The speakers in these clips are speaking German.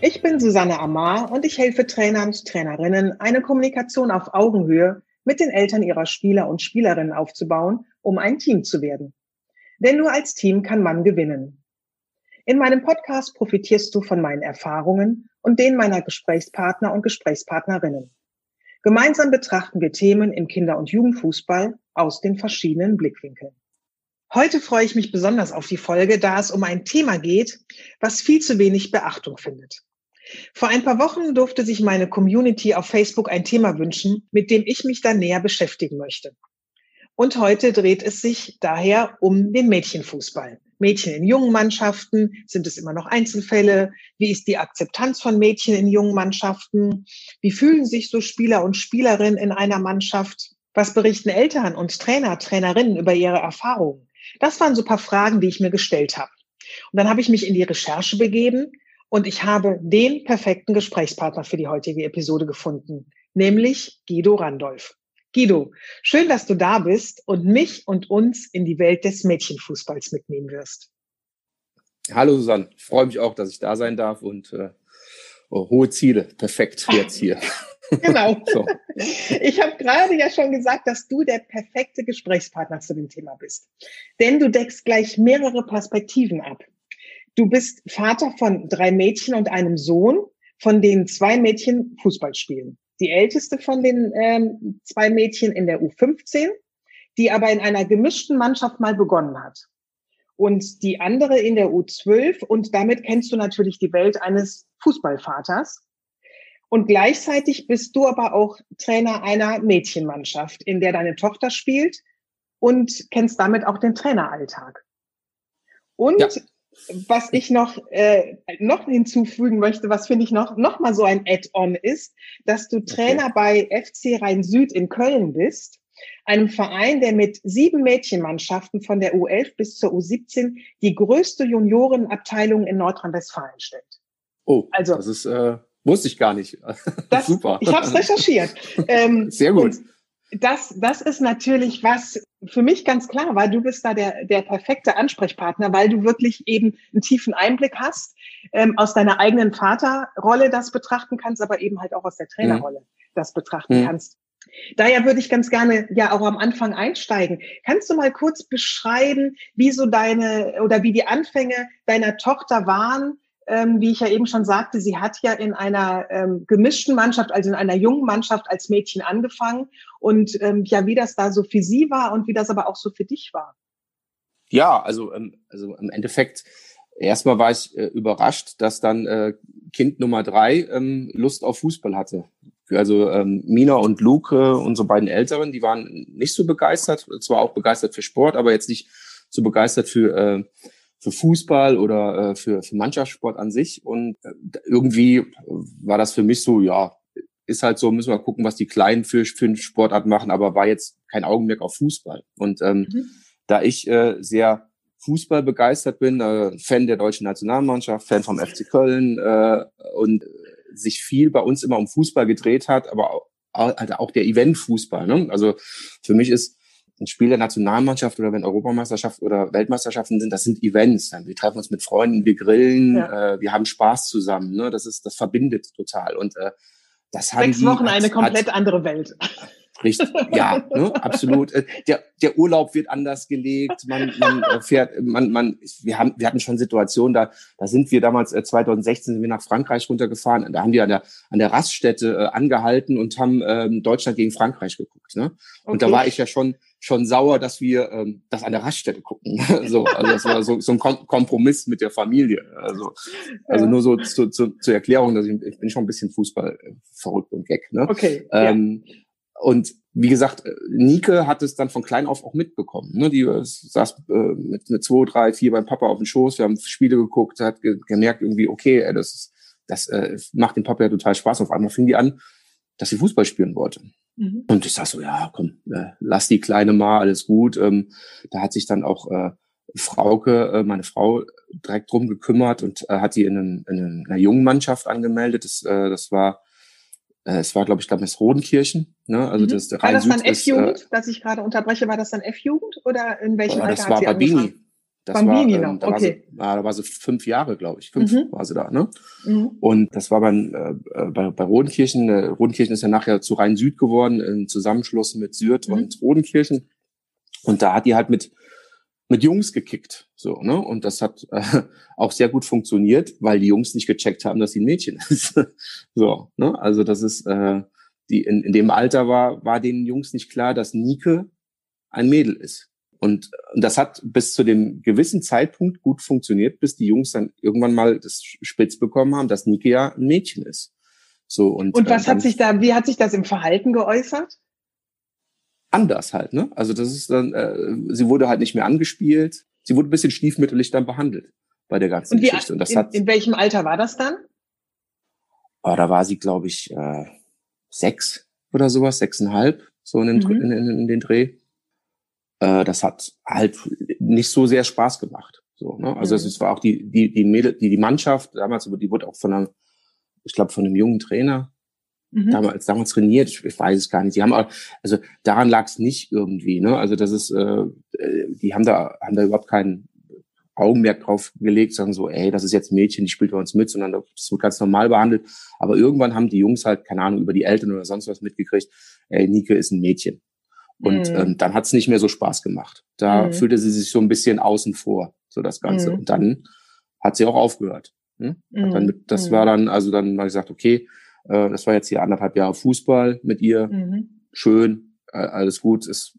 Ich bin Susanne Amar und ich helfe Trainern und Trainerinnen, eine Kommunikation auf Augenhöhe mit den Eltern ihrer Spieler und Spielerinnen aufzubauen, um ein Team zu werden. Denn nur als Team kann man gewinnen. In meinem Podcast profitierst du von meinen Erfahrungen und denen meiner Gesprächspartner und Gesprächspartnerinnen. Gemeinsam betrachten wir Themen im Kinder- und Jugendfußball aus den verschiedenen Blickwinkeln. Heute freue ich mich besonders auf die Folge, da es um ein Thema geht, was viel zu wenig Beachtung findet. Vor ein paar Wochen durfte sich meine Community auf Facebook ein Thema wünschen, mit dem ich mich dann näher beschäftigen möchte. Und heute dreht es sich daher um den Mädchenfußball. Mädchen in jungen Mannschaften, sind es immer noch Einzelfälle? Wie ist die Akzeptanz von Mädchen in jungen Mannschaften? Wie fühlen sich so Spieler und Spielerinnen in einer Mannschaft? Was berichten Eltern und Trainer, Trainerinnen über ihre Erfahrungen? Das waren so ein paar Fragen, die ich mir gestellt habe. Und dann habe ich mich in die Recherche begeben und ich habe den perfekten Gesprächspartner für die heutige Episode gefunden, nämlich Guido Randolph. Guido, schön, dass du da bist und mich und uns in die Welt des Mädchenfußballs mitnehmen wirst. Hallo Susanne, ich freue mich auch, dass ich da sein darf und äh, oh, hohe Ziele, perfekt jetzt hier. genau. so. Ich habe gerade ja schon gesagt, dass du der perfekte Gesprächspartner zu dem Thema bist. Denn du deckst gleich mehrere Perspektiven ab. Du bist Vater von drei Mädchen und einem Sohn, von denen zwei Mädchen Fußball spielen. Die älteste von den ähm, zwei Mädchen in der U15, die aber in einer gemischten Mannschaft mal begonnen hat. Und die andere in der U12 und damit kennst du natürlich die Welt eines Fußballvaters. Und gleichzeitig bist du aber auch Trainer einer Mädchenmannschaft, in der deine Tochter spielt und kennst damit auch den Traineralltag. Und ja was ich noch, äh, noch hinzufügen möchte, was finde ich noch, noch mal so ein Add-on ist, dass du Trainer okay. bei FC Rhein-Süd in Köln bist, einem Verein, der mit sieben Mädchenmannschaften von der U11 bis zur U17 die größte Juniorenabteilung in Nordrhein-Westfalen stellt. Oh, also das ist, äh, wusste ich gar nicht. Das, Super. Ich habe es recherchiert. Ähm, Sehr gut das, das ist natürlich was für mich ganz klar, weil du bist da der, der perfekte Ansprechpartner, weil du wirklich eben einen tiefen Einblick hast, ähm, aus deiner eigenen Vaterrolle das betrachten kannst, aber eben halt auch aus der Trainerrolle mhm. das betrachten mhm. kannst. Daher würde ich ganz gerne ja auch am Anfang einsteigen. Kannst du mal kurz beschreiben, wie so deine oder wie die Anfänge deiner Tochter waren, ähm, wie ich ja eben schon sagte, sie hat ja in einer ähm, gemischten Mannschaft, also in einer jungen Mannschaft als Mädchen angefangen und ähm, ja, wie das da so für sie war und wie das aber auch so für dich war. Ja, also, ähm, also im Endeffekt, erstmal war ich äh, überrascht, dass dann äh, Kind Nummer drei ähm, Lust auf Fußball hatte. Also ähm, Mina und Luke, äh, unsere beiden Älteren, die waren nicht so begeistert, zwar auch begeistert für Sport, aber jetzt nicht so begeistert für äh, für Fußball oder äh, für, für Mannschaftssport an sich. Und äh, irgendwie war das für mich so, ja, ist halt so, müssen wir gucken, was die Kleinen für, für eine Sportart machen, aber war jetzt kein Augenmerk auf Fußball. Und ähm, mhm. da ich äh, sehr Fußball begeistert bin, äh, Fan der deutschen Nationalmannschaft, Fan vom FC Köln äh, und sich viel bei uns immer um Fußball gedreht hat, aber auch, also auch der Event-Fußball. Ne? Also für mich ist ein Spiel der Nationalmannschaft oder wenn Europameisterschaft oder Weltmeisterschaften sind, das sind Events. Wir treffen uns mit Freunden, wir grillen, ja. äh, wir haben Spaß zusammen. Ne? Das ist, das verbindet total. Und äh, das haben Sechs Wochen eine komplett hat, andere Welt. Richtig, ja, ne, absolut. Äh, der, der Urlaub wird anders gelegt. Man, man äh, fährt, man, man, wir haben, wir hatten schon Situationen, da, da sind wir damals 2016 äh, sind wir nach Frankreich runtergefahren. Da haben wir an der an der Raststätte äh, angehalten und haben ähm, Deutschland gegen Frankreich geguckt. Ne? Und okay. da war ich ja schon schon sauer, dass wir ähm, das an der Raststätte gucken. so, also das war so, so ein Kompromiss mit der Familie. Also, also nur so zu, zu, zur Erklärung, dass ich, ich bin schon ein bisschen Fußball äh, verrückt und Gag. Ne? Okay. Ähm, ja. Und wie gesagt, äh, Nike hat es dann von klein auf auch mitbekommen. Ne? Die äh, saß äh, mit, mit zwei, drei, vier beim Papa auf dem Schoß, wir haben Spiele geguckt, hat ge gemerkt irgendwie, okay, ey, das, das äh, macht dem Papa ja total Spaß. Auf einmal fing die an, dass sie Fußball spielen wollte. Mhm. Und ich sag so, ja, komm, äh, lass die Kleine mal, alles gut. Ähm, da hat sich dann auch äh, Frauke, äh, meine Frau, direkt drum gekümmert und äh, hat die in, einen, in einer jungen Mannschaft angemeldet. Das, äh, das war, äh, es war, glaube ich, glaube ich, Rodenkirchen. Ne? Also mhm. das war das dann F-Jugend, äh, dass ich gerade unterbreche? War das dann F-Jugend oder in welchem Alter das war sie Babini. Das Bambini war, ähm, da, okay. war sie, da war sie fünf Jahre, glaube ich. Fünf mhm. war sie da, ne? Mhm. Und das war beim, äh, bei, bei Rodenkirchen. Äh, Rodenkirchen ist ja nachher zu Rhein-Süd geworden, im Zusammenschluss mit Sürth mhm. und Rodenkirchen. Und da hat die halt mit, mit Jungs gekickt. So, ne? Und das hat äh, auch sehr gut funktioniert, weil die Jungs nicht gecheckt haben, dass sie ein Mädchen ist. so, ne? Also das ist, äh, die in, in dem Alter war, war den Jungs nicht klar, dass Nike ein Mädel ist. Und, und das hat bis zu dem gewissen Zeitpunkt gut funktioniert, bis die Jungs dann irgendwann mal das spitz bekommen haben, dass Nikia ein Mädchen ist. So, und, und was äh, hat sich da, wie hat sich das im Verhalten geäußert? Anders halt, ne? Also das ist dann, äh, sie wurde halt nicht mehr angespielt, sie wurde ein bisschen stiefmütterlich dann behandelt bei der ganzen und wie, Geschichte. Und das in, hat, in welchem Alter war das dann? Oh, da war sie, glaube ich, äh, sechs oder sowas, sechseinhalb, so in den, mhm. in, in, in den Dreh äh, das hat halt nicht so sehr Spaß gemacht. So, ne? Also mhm. es war auch die, die, die Mädel, die, die Mannschaft, damals, die wurde auch von einem, ich glaube, von einem jungen Trainer mhm. damals, damals trainiert, ich, ich weiß es gar nicht. Die haben auch, also daran lag es nicht irgendwie, ne? Also das ist, äh, die haben da, haben da überhaupt keinen Augenmerk drauf gelegt, sagen so, ey, das ist jetzt ein Mädchen, die spielt bei uns mit, sondern das wird ganz normal behandelt. Aber irgendwann haben die Jungs halt, keine Ahnung, über die Eltern oder sonst was mitgekriegt, ey, Nike ist ein Mädchen. Und mhm. ähm, dann hat es nicht mehr so Spaß gemacht. Da mhm. fühlte sie sich so ein bisschen außen vor, so das Ganze. Mhm. Und dann hat sie auch aufgehört. Hm? Dann mit, das war mhm. dann, also dann mal gesagt, okay, äh, das war jetzt hier anderthalb Jahre Fußball mit ihr. Mhm. Schön, äh, alles gut. Es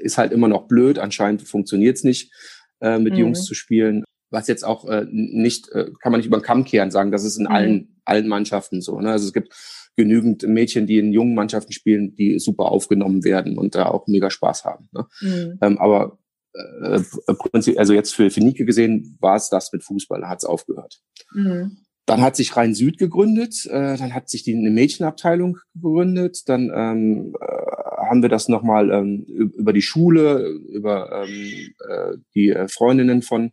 ist halt immer noch blöd. Anscheinend funktioniert es nicht, äh, mit Jungs mhm. zu spielen. Was jetzt auch äh, nicht, äh, kann man nicht über den Kamm kehren sagen, das ist in allen, allen Mannschaften so. Ne? Also es gibt genügend Mädchen, die in jungen Mannschaften spielen, die super aufgenommen werden und da auch mega Spaß haben. Ne? Mhm. Ähm, aber äh, also jetzt für, für Nike gesehen war es das mit Fußball, da hat es aufgehört. Mhm. Dann hat sich Rhein Süd gegründet, äh, dann hat sich die eine Mädchenabteilung gegründet, dann ähm, äh, haben wir das nochmal ähm, über die Schule, über ähm, äh, die äh, Freundinnen von,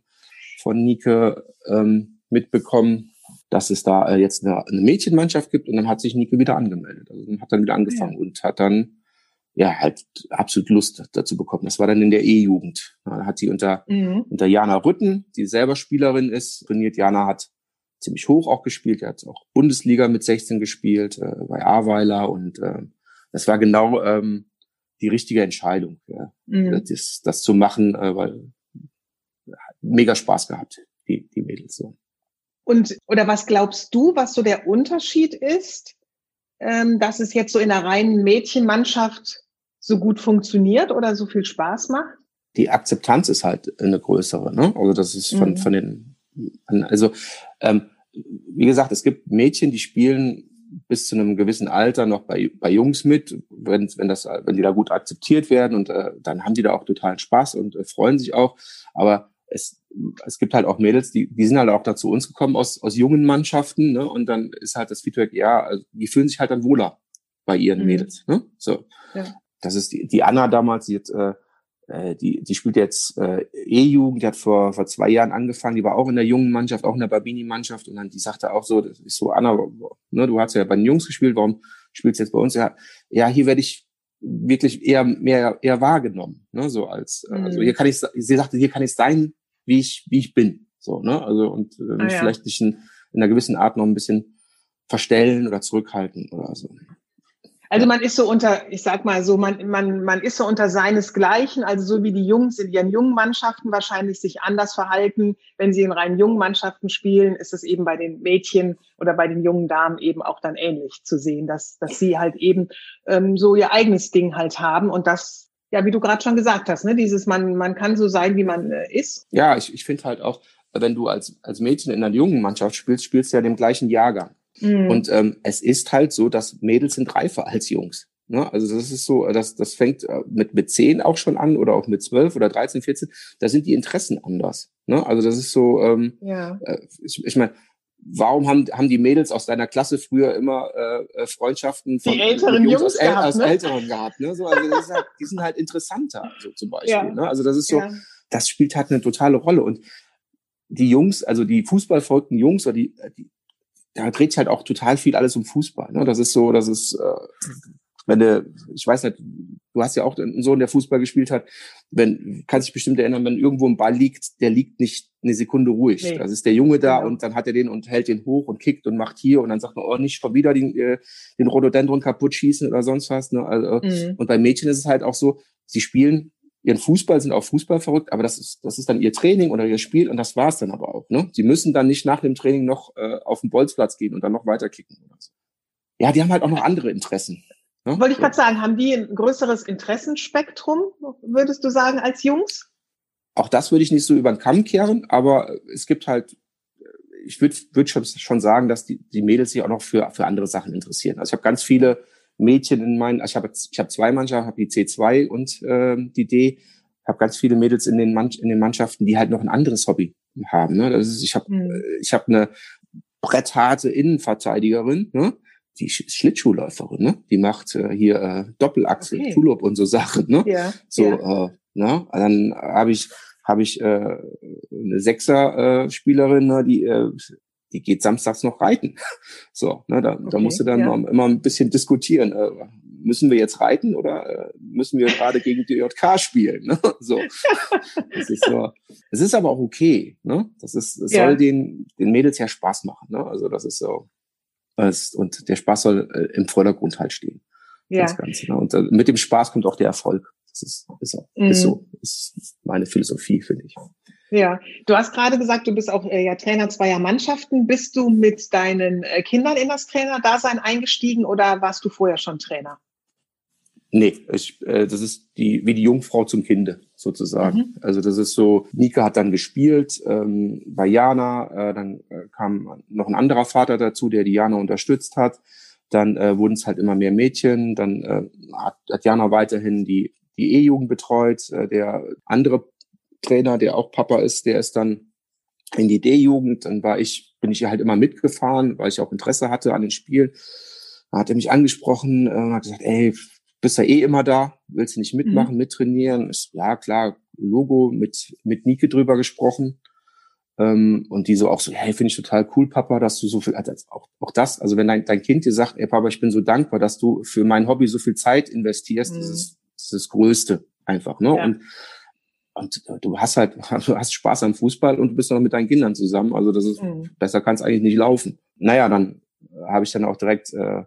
von Nike ähm, mitbekommen dass es da äh, jetzt eine, eine Mädchenmannschaft gibt und dann hat sich Nike wieder angemeldet. Also hat dann wieder angefangen ja. und hat dann ja halt absolut Lust dazu bekommen. Das war dann in der E-Jugend. Da hat sie unter, mhm. unter Jana Rütten, die selber Spielerin ist, trainiert. Jana hat ziemlich hoch auch gespielt. Er hat auch Bundesliga mit 16 gespielt, äh, bei Aweiler und äh, das war genau ähm, die richtige Entscheidung, ja, mhm. das, das zu machen, äh, weil mega Spaß gehabt, die, die Mädels so. Und oder was glaubst du, was so der Unterschied ist, ähm, dass es jetzt so in einer reinen Mädchenmannschaft so gut funktioniert oder so viel Spaß macht? Die Akzeptanz ist halt eine größere, ne? Also das ist von, mhm. von den, also ähm, wie gesagt, es gibt Mädchen, die spielen bis zu einem gewissen Alter noch bei, bei Jungs mit, wenn, wenn, das, wenn die da gut akzeptiert werden und äh, dann haben die da auch totalen Spaß und äh, freuen sich auch. Aber es, es gibt halt auch Mädels, die, die sind halt auch da zu uns gekommen aus, aus jungen Mannschaften, ne? Und dann ist halt das Feedback, ja, also die fühlen sich halt dann wohler bei ihren mhm. Mädels. Ne? So. Ja. Das ist die, die Anna damals, die hat, äh, äh, die, die spielt jetzt äh, E-Jugend, die hat vor, vor zwei Jahren angefangen, die war auch in der jungen Mannschaft, auch in der Babini-Mannschaft und dann die sagte auch so, das ist so, Anna, ne, du hast ja bei den Jungs gespielt, warum spielst du jetzt bei uns? Ja, ja, hier werde ich wirklich eher mehr eher wahrgenommen, ne, so als äh, also mhm. hier kann ich sie sagte, hier kann ich sein, wie ich wie ich bin, so, ne? Also und äh, mich ah, ja. vielleicht nicht in, in einer gewissen Art noch ein bisschen verstellen oder zurückhalten oder so. Also man ist so unter, ich sag mal so, man, man, man ist so unter seinesgleichen, also so wie die Jungs in ihren jungen Mannschaften wahrscheinlich sich anders verhalten. Wenn sie in rein jungen Mannschaften spielen, ist es eben bei den Mädchen oder bei den jungen Damen eben auch dann ähnlich zu sehen, dass, dass sie halt eben ähm, so ihr eigenes Ding halt haben und das, ja, wie du gerade schon gesagt hast, ne, dieses man, man kann so sein, wie man äh, ist. Ja, ich, ich finde halt auch, wenn du als, als Mädchen in einer jungen Mannschaft spielst, spielst du ja den gleichen Jahrgang. Mhm. Und ähm, es ist halt so, dass Mädels sind reifer als Jungs. Ne? Also das ist so, das, das fängt äh, mit, mit zehn auch schon an oder auch mit zwölf oder dreizehn, vierzehn. Da sind die Interessen anders. Ne? Also das ist so, ähm, ja. Äh, ich, ich meine, warum haben, haben die Mädels aus deiner Klasse früher immer äh, äh Freundschaften von die älteren Jungs, Jungs aus, gehabt, aus ne? Älteren gehabt? Ne? So, also halt, die sind halt interessanter, so zum Beispiel. Ja. Ne? Also das ist so, ja. das spielt halt eine totale Rolle. Und die Jungs, also die fußballverrückten Jungs oder die, die da dreht sich halt auch total viel alles um Fußball. Ne? Das ist so, das ist, äh, wenn du, ich weiß nicht, du hast ja auch einen Sohn, der Fußball gespielt hat, wenn, kannst dich bestimmt erinnern, wenn irgendwo ein Ball liegt, der liegt nicht eine Sekunde ruhig. Nee. Das ist der Junge da genau. und dann hat er den und hält den hoch und kickt und macht hier und dann sagt man, oh, nicht schon wieder den, äh, den Rhododendron kaputt schießen oder sonst was. Ne? Also, mhm. Und bei Mädchen ist es halt auch so, sie spielen ihren Fußball, sind auch Fußball verrückt, aber das ist, das ist dann ihr Training oder ihr Spiel und das war's dann aber auch. Ne? Sie müssen dann nicht nach dem Training noch äh, auf den Bolzplatz gehen und dann noch weiter kicken oder so. Ja, die haben halt auch noch andere Interessen. Ne? Wollte ich gerade sagen, haben die ein größeres Interessenspektrum, würdest du sagen, als Jungs? Auch das würde ich nicht so über den Kamm kehren, aber es gibt halt, ich würde würd schon sagen, dass die, die Mädels sich auch noch für, für andere Sachen interessieren. Also ich habe ganz viele Mädchen in meinen, also ich habe ich hab zwei Mannschaften, habe die C2 und äh, die D. Ich habe ganz viele Mädels in den, Mann, in den Mannschaften, die halt noch ein anderes Hobby haben. Ne? Das ist, ich habe mhm. ich hab eine brettharte Innenverteidigerin, ne? die Schlittschuhläuferin, ne? Die macht äh, hier äh, Doppelachse, okay. Tulop und so Sachen, ne? Ja. So, ja. Äh, ne? Dann habe ich habe ich äh, eine Sechser-Spielerin, äh, die äh, die geht samstags noch reiten. So, ne, da, okay, da musst du dann ja. immer ein bisschen diskutieren. Äh, müssen wir jetzt reiten oder äh, müssen wir gerade gegen die JK spielen? Ne? So, das ist so. Es ist aber auch okay. Ne? Das ist, es ja. soll den den Mädels ja Spaß machen. Ne? Also das ist so. Das, und der Spaß soll äh, im Vordergrund halt stehen. Ja. Das Ganze, ne? Und äh, mit dem Spaß kommt auch der Erfolg. Das ist, ist, so, mhm. ist so. Das ist meine Philosophie, finde ich. Ja, du hast gerade gesagt, du bist auch äh, ja Trainer zweier Mannschaften. Bist du mit deinen äh, Kindern in das Trainerdasein eingestiegen oder warst du vorher schon Trainer? Nee, ich, äh, das ist die, wie die Jungfrau zum Kinde sozusagen. Mhm. Also das ist so, Nika hat dann gespielt ähm, bei Jana, äh, dann äh, kam noch ein anderer Vater dazu, der die Jana unterstützt hat. Dann äh, wurden es halt immer mehr Mädchen. Dann äh, hat, hat Jana weiterhin die die E-Jugend betreut. Äh, der andere Trainer, der auch Papa ist, der ist dann in die D-Jugend. Dann war ich, bin ich halt immer mitgefahren, weil ich auch Interesse hatte an den Spielen. Da hat er mich angesprochen äh, und hat gesagt, ey, bist ja eh immer da, willst du nicht mitmachen, mhm. mittrainieren? Ist, ja, klar, Logo mit, mit Nike drüber gesprochen. Ähm, und die so auch so, hey, finde ich total cool, Papa, dass du so viel, also auch, auch das, also wenn dein, dein Kind dir sagt, ey Papa, ich bin so dankbar, dass du für mein Hobby so viel Zeit investierst, mhm. das, ist, das ist das Größte einfach, ne? Ja. Und und du hast halt, du hast Spaß am Fußball und du bist noch mit deinen Kindern zusammen. Also das ist, mhm. besser kann es eigentlich nicht laufen. Naja, dann habe ich dann auch direkt äh,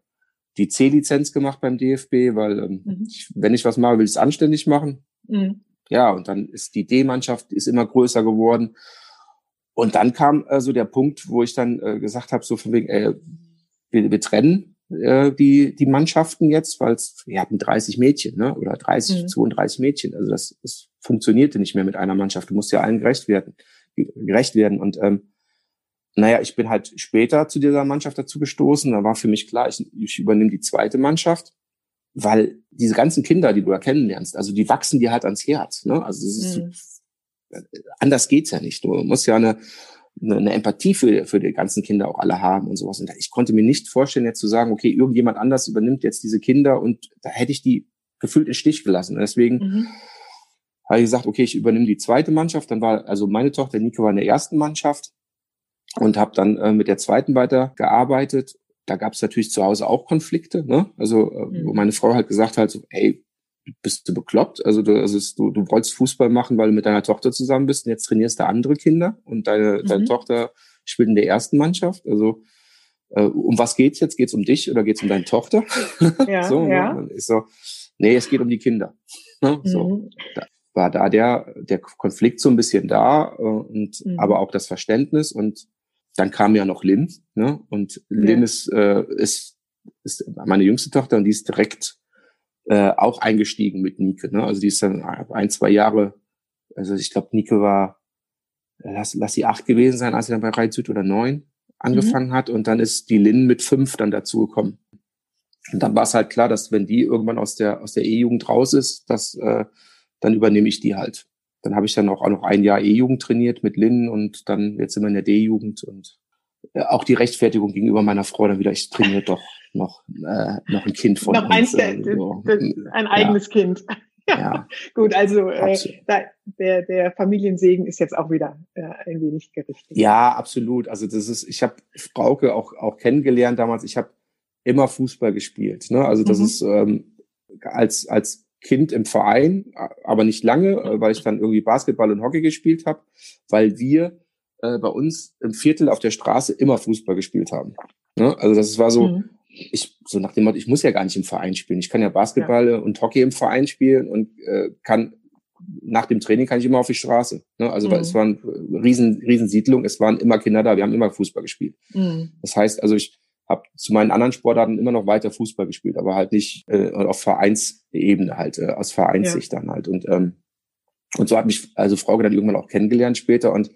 die C-Lizenz gemacht beim DFB, weil ähm, mhm. ich, wenn ich was mache, will ich es anständig machen. Mhm. Ja, und dann ist die D-Mannschaft ist immer größer geworden. Und dann kam äh, so der Punkt, wo ich dann äh, gesagt habe, so von wegen, äh, wir, wir trennen äh, die, die Mannschaften jetzt, weil wir hatten 30 Mädchen, ne? Oder 30, mhm. 32 Mädchen. Also das, das funktionierte nicht mehr mit einer Mannschaft. Du musst ja allen gerecht werden, gerecht werden. Und ähm, naja, ich bin halt später zu dieser Mannschaft dazu gestoßen. Da war für mich klar, ich, ich übernehme die zweite Mannschaft, weil diese ganzen Kinder, die du da kennenlernst, also die wachsen dir halt ans Herz. Ne? Also das ist, mhm. anders geht's ja nicht. Du musst ja eine, eine, eine Empathie für, für die ganzen Kinder auch alle haben und sowas. Und ich konnte mir nicht vorstellen, jetzt zu sagen, okay, irgendjemand anders übernimmt jetzt diese Kinder und da hätte ich die gefühlt in Stich gelassen. Und deswegen mhm. Habe ich gesagt, okay, ich übernehme die zweite Mannschaft. Dann war also meine Tochter Nico war in der ersten Mannschaft und habe dann äh, mit der zweiten weiter gearbeitet. Da gab es natürlich zu Hause auch Konflikte, ne? Also äh, mhm. wo meine Frau halt gesagt hat, so, ey, bist du bekloppt? Also du, also du, du wolltest Fußball machen, weil du mit deiner Tochter zusammen bist und jetzt trainierst du andere Kinder und deine, mhm. deine Tochter spielt in der ersten Mannschaft. Also äh, um was geht's jetzt? Geht's um dich oder geht's um deine Tochter? Ja, so, ne? ja. Ne? so, nee, es geht um die Kinder. Ne? So, mhm. da war da der, der Konflikt so ein bisschen da äh, und mhm. aber auch das Verständnis und dann kam ja noch Lynn, ne? Und Lynn ja. ist, äh, ist, ist meine jüngste Tochter und die ist direkt äh, auch eingestiegen mit Nike. Ne? Also die ist dann ein, zwei Jahre, also ich glaube, Nike war, lass, lass sie acht gewesen sein, als sie dann bei Reit Süd oder neun angefangen mhm. hat und dann ist die Lynn mit fünf dann dazugekommen. Und dann war es halt klar, dass wenn die irgendwann aus der aus der E-Jugend raus ist, dass äh, dann übernehme ich die halt. Dann habe ich dann auch, auch noch ein Jahr E-Jugend trainiert mit Lynn und dann jetzt immer in der D-Jugend und äh, auch die Rechtfertigung gegenüber meiner Frau dann wieder, ich trainiere doch noch, äh, noch ein Kind von noch uns. Eins der, so. ein eigenes ja. Kind. Ja. Gut, also äh, da, der, der Familiensegen ist jetzt auch wieder äh, ein wenig gerichtet. Ja, absolut. Also das ist, ich habe Frauke auch, auch kennengelernt damals. Ich habe immer Fußball gespielt. Ne? Also das mhm. ist ähm, als, als Kind im Verein, aber nicht lange, äh, weil ich dann irgendwie Basketball und Hockey gespielt habe, weil wir äh, bei uns im Viertel auf der Straße immer Fußball gespielt haben. Ne? Also das war so, mhm. ich so nach dem Motto, ich muss ja gar nicht im Verein spielen. Ich kann ja Basketball ja. und Hockey im Verein spielen und äh, kann nach dem Training kann ich immer auf die Straße. Ne? Also mhm. es waren riesen riesen Siedlung, es waren immer Kinder da, wir haben immer Fußball gespielt. Mhm. Das heißt, also ich habe zu meinen anderen Sportarten immer noch weiter Fußball gespielt, aber halt nicht äh, auf Vereinsebene halt, äh, aus Vereinssicht ja. dann halt. Und, ähm, und so hat mich also Frau dann irgendwann auch kennengelernt später und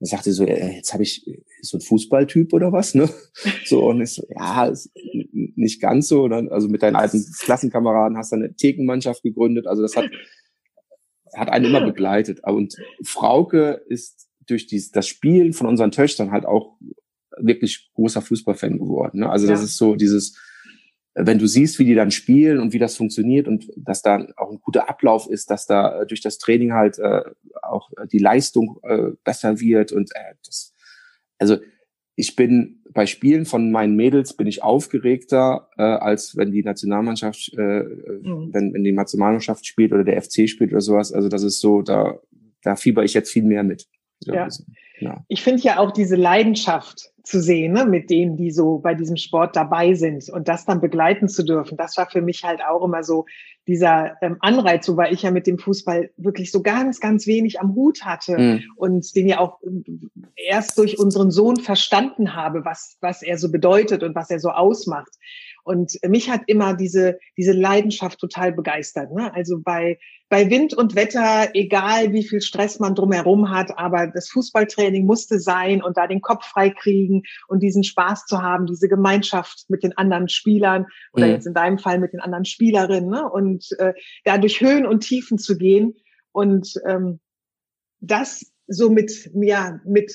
dann sagte so, äh, jetzt habe ich so ein Fußballtyp oder was, ne? So und ich so, ja, ist nicht ganz so. Dann, also mit deinen alten Klassenkameraden hast du eine Thekenmannschaft gegründet. Also das hat hat einen immer begleitet. Und Frauke ist durch dies, das Spielen von unseren Töchtern halt auch wirklich großer Fußballfan geworden. Ne? Also ja. das ist so dieses, wenn du siehst, wie die dann spielen und wie das funktioniert und dass da auch ein guter Ablauf ist, dass da äh, durch das Training halt äh, auch die Leistung äh, besser wird und äh, das, also ich bin bei Spielen von meinen Mädels bin ich aufgeregter äh, als wenn die Nationalmannschaft äh, mhm. wenn, wenn die Nationalmannschaft spielt oder der FC spielt oder sowas also das ist so da da fieber ich jetzt viel mehr mit ja. ja. Ich finde ja auch diese Leidenschaft zu sehen, ne, mit denen, die so bei diesem Sport dabei sind und das dann begleiten zu dürfen, das war für mich halt auch immer so dieser ähm, Anreiz, so weil ich ja mit dem Fußball wirklich so ganz, ganz wenig am Hut hatte mhm. und den ja auch ähm, erst durch unseren Sohn verstanden habe, was, was er so bedeutet und was er so ausmacht. Und mich hat immer diese, diese Leidenschaft total begeistert. Ne? Also bei, bei Wind und Wetter, egal wie viel Stress man drumherum hat, aber das Fußballtraining musste sein und da den Kopf frei kriegen und diesen Spaß zu haben, diese Gemeinschaft mit den anderen Spielern oder mhm. jetzt in deinem Fall mit den anderen Spielerinnen ne? und äh, da durch Höhen und Tiefen zu gehen und ähm, das so mit, ja, mit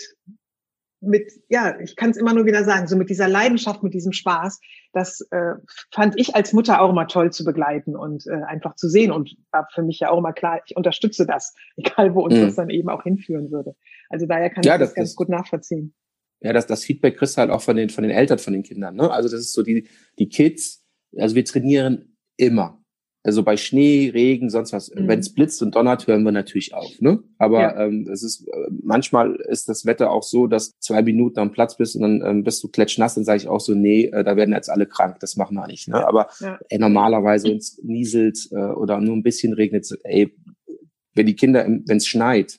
mit, ja, ich kann es immer nur wieder sagen, so mit dieser Leidenschaft, mit diesem Spaß, das äh, fand ich als Mutter auch immer toll zu begleiten und äh, einfach zu sehen und war für mich ja auch immer klar, ich unterstütze das, egal wo uns mhm. das dann eben auch hinführen würde. Also daher kann ja, ich das, das ganz das, gut nachvollziehen. Ja, das, das Feedback kriegst du halt auch von den, von den Eltern von den Kindern. Ne? Also das ist so die, die Kids, also wir trainieren immer. Also bei Schnee, Regen, sonst was. Mhm. Wenn es blitzt und donnert, hören wir natürlich auf. Ne? Aber ja. ähm, es ist äh, manchmal ist das Wetter auch so, dass zwei Minuten am Platz bist und dann ähm, bist du klatschnass, dann sage ich auch so, nee, äh, da werden jetzt alle krank, das machen wir nicht. Ne? Aber ja. ey, normalerweise, wenn es nieselt äh, oder nur ein bisschen regnet, ey, wenn die Kinder, wenn es schneit,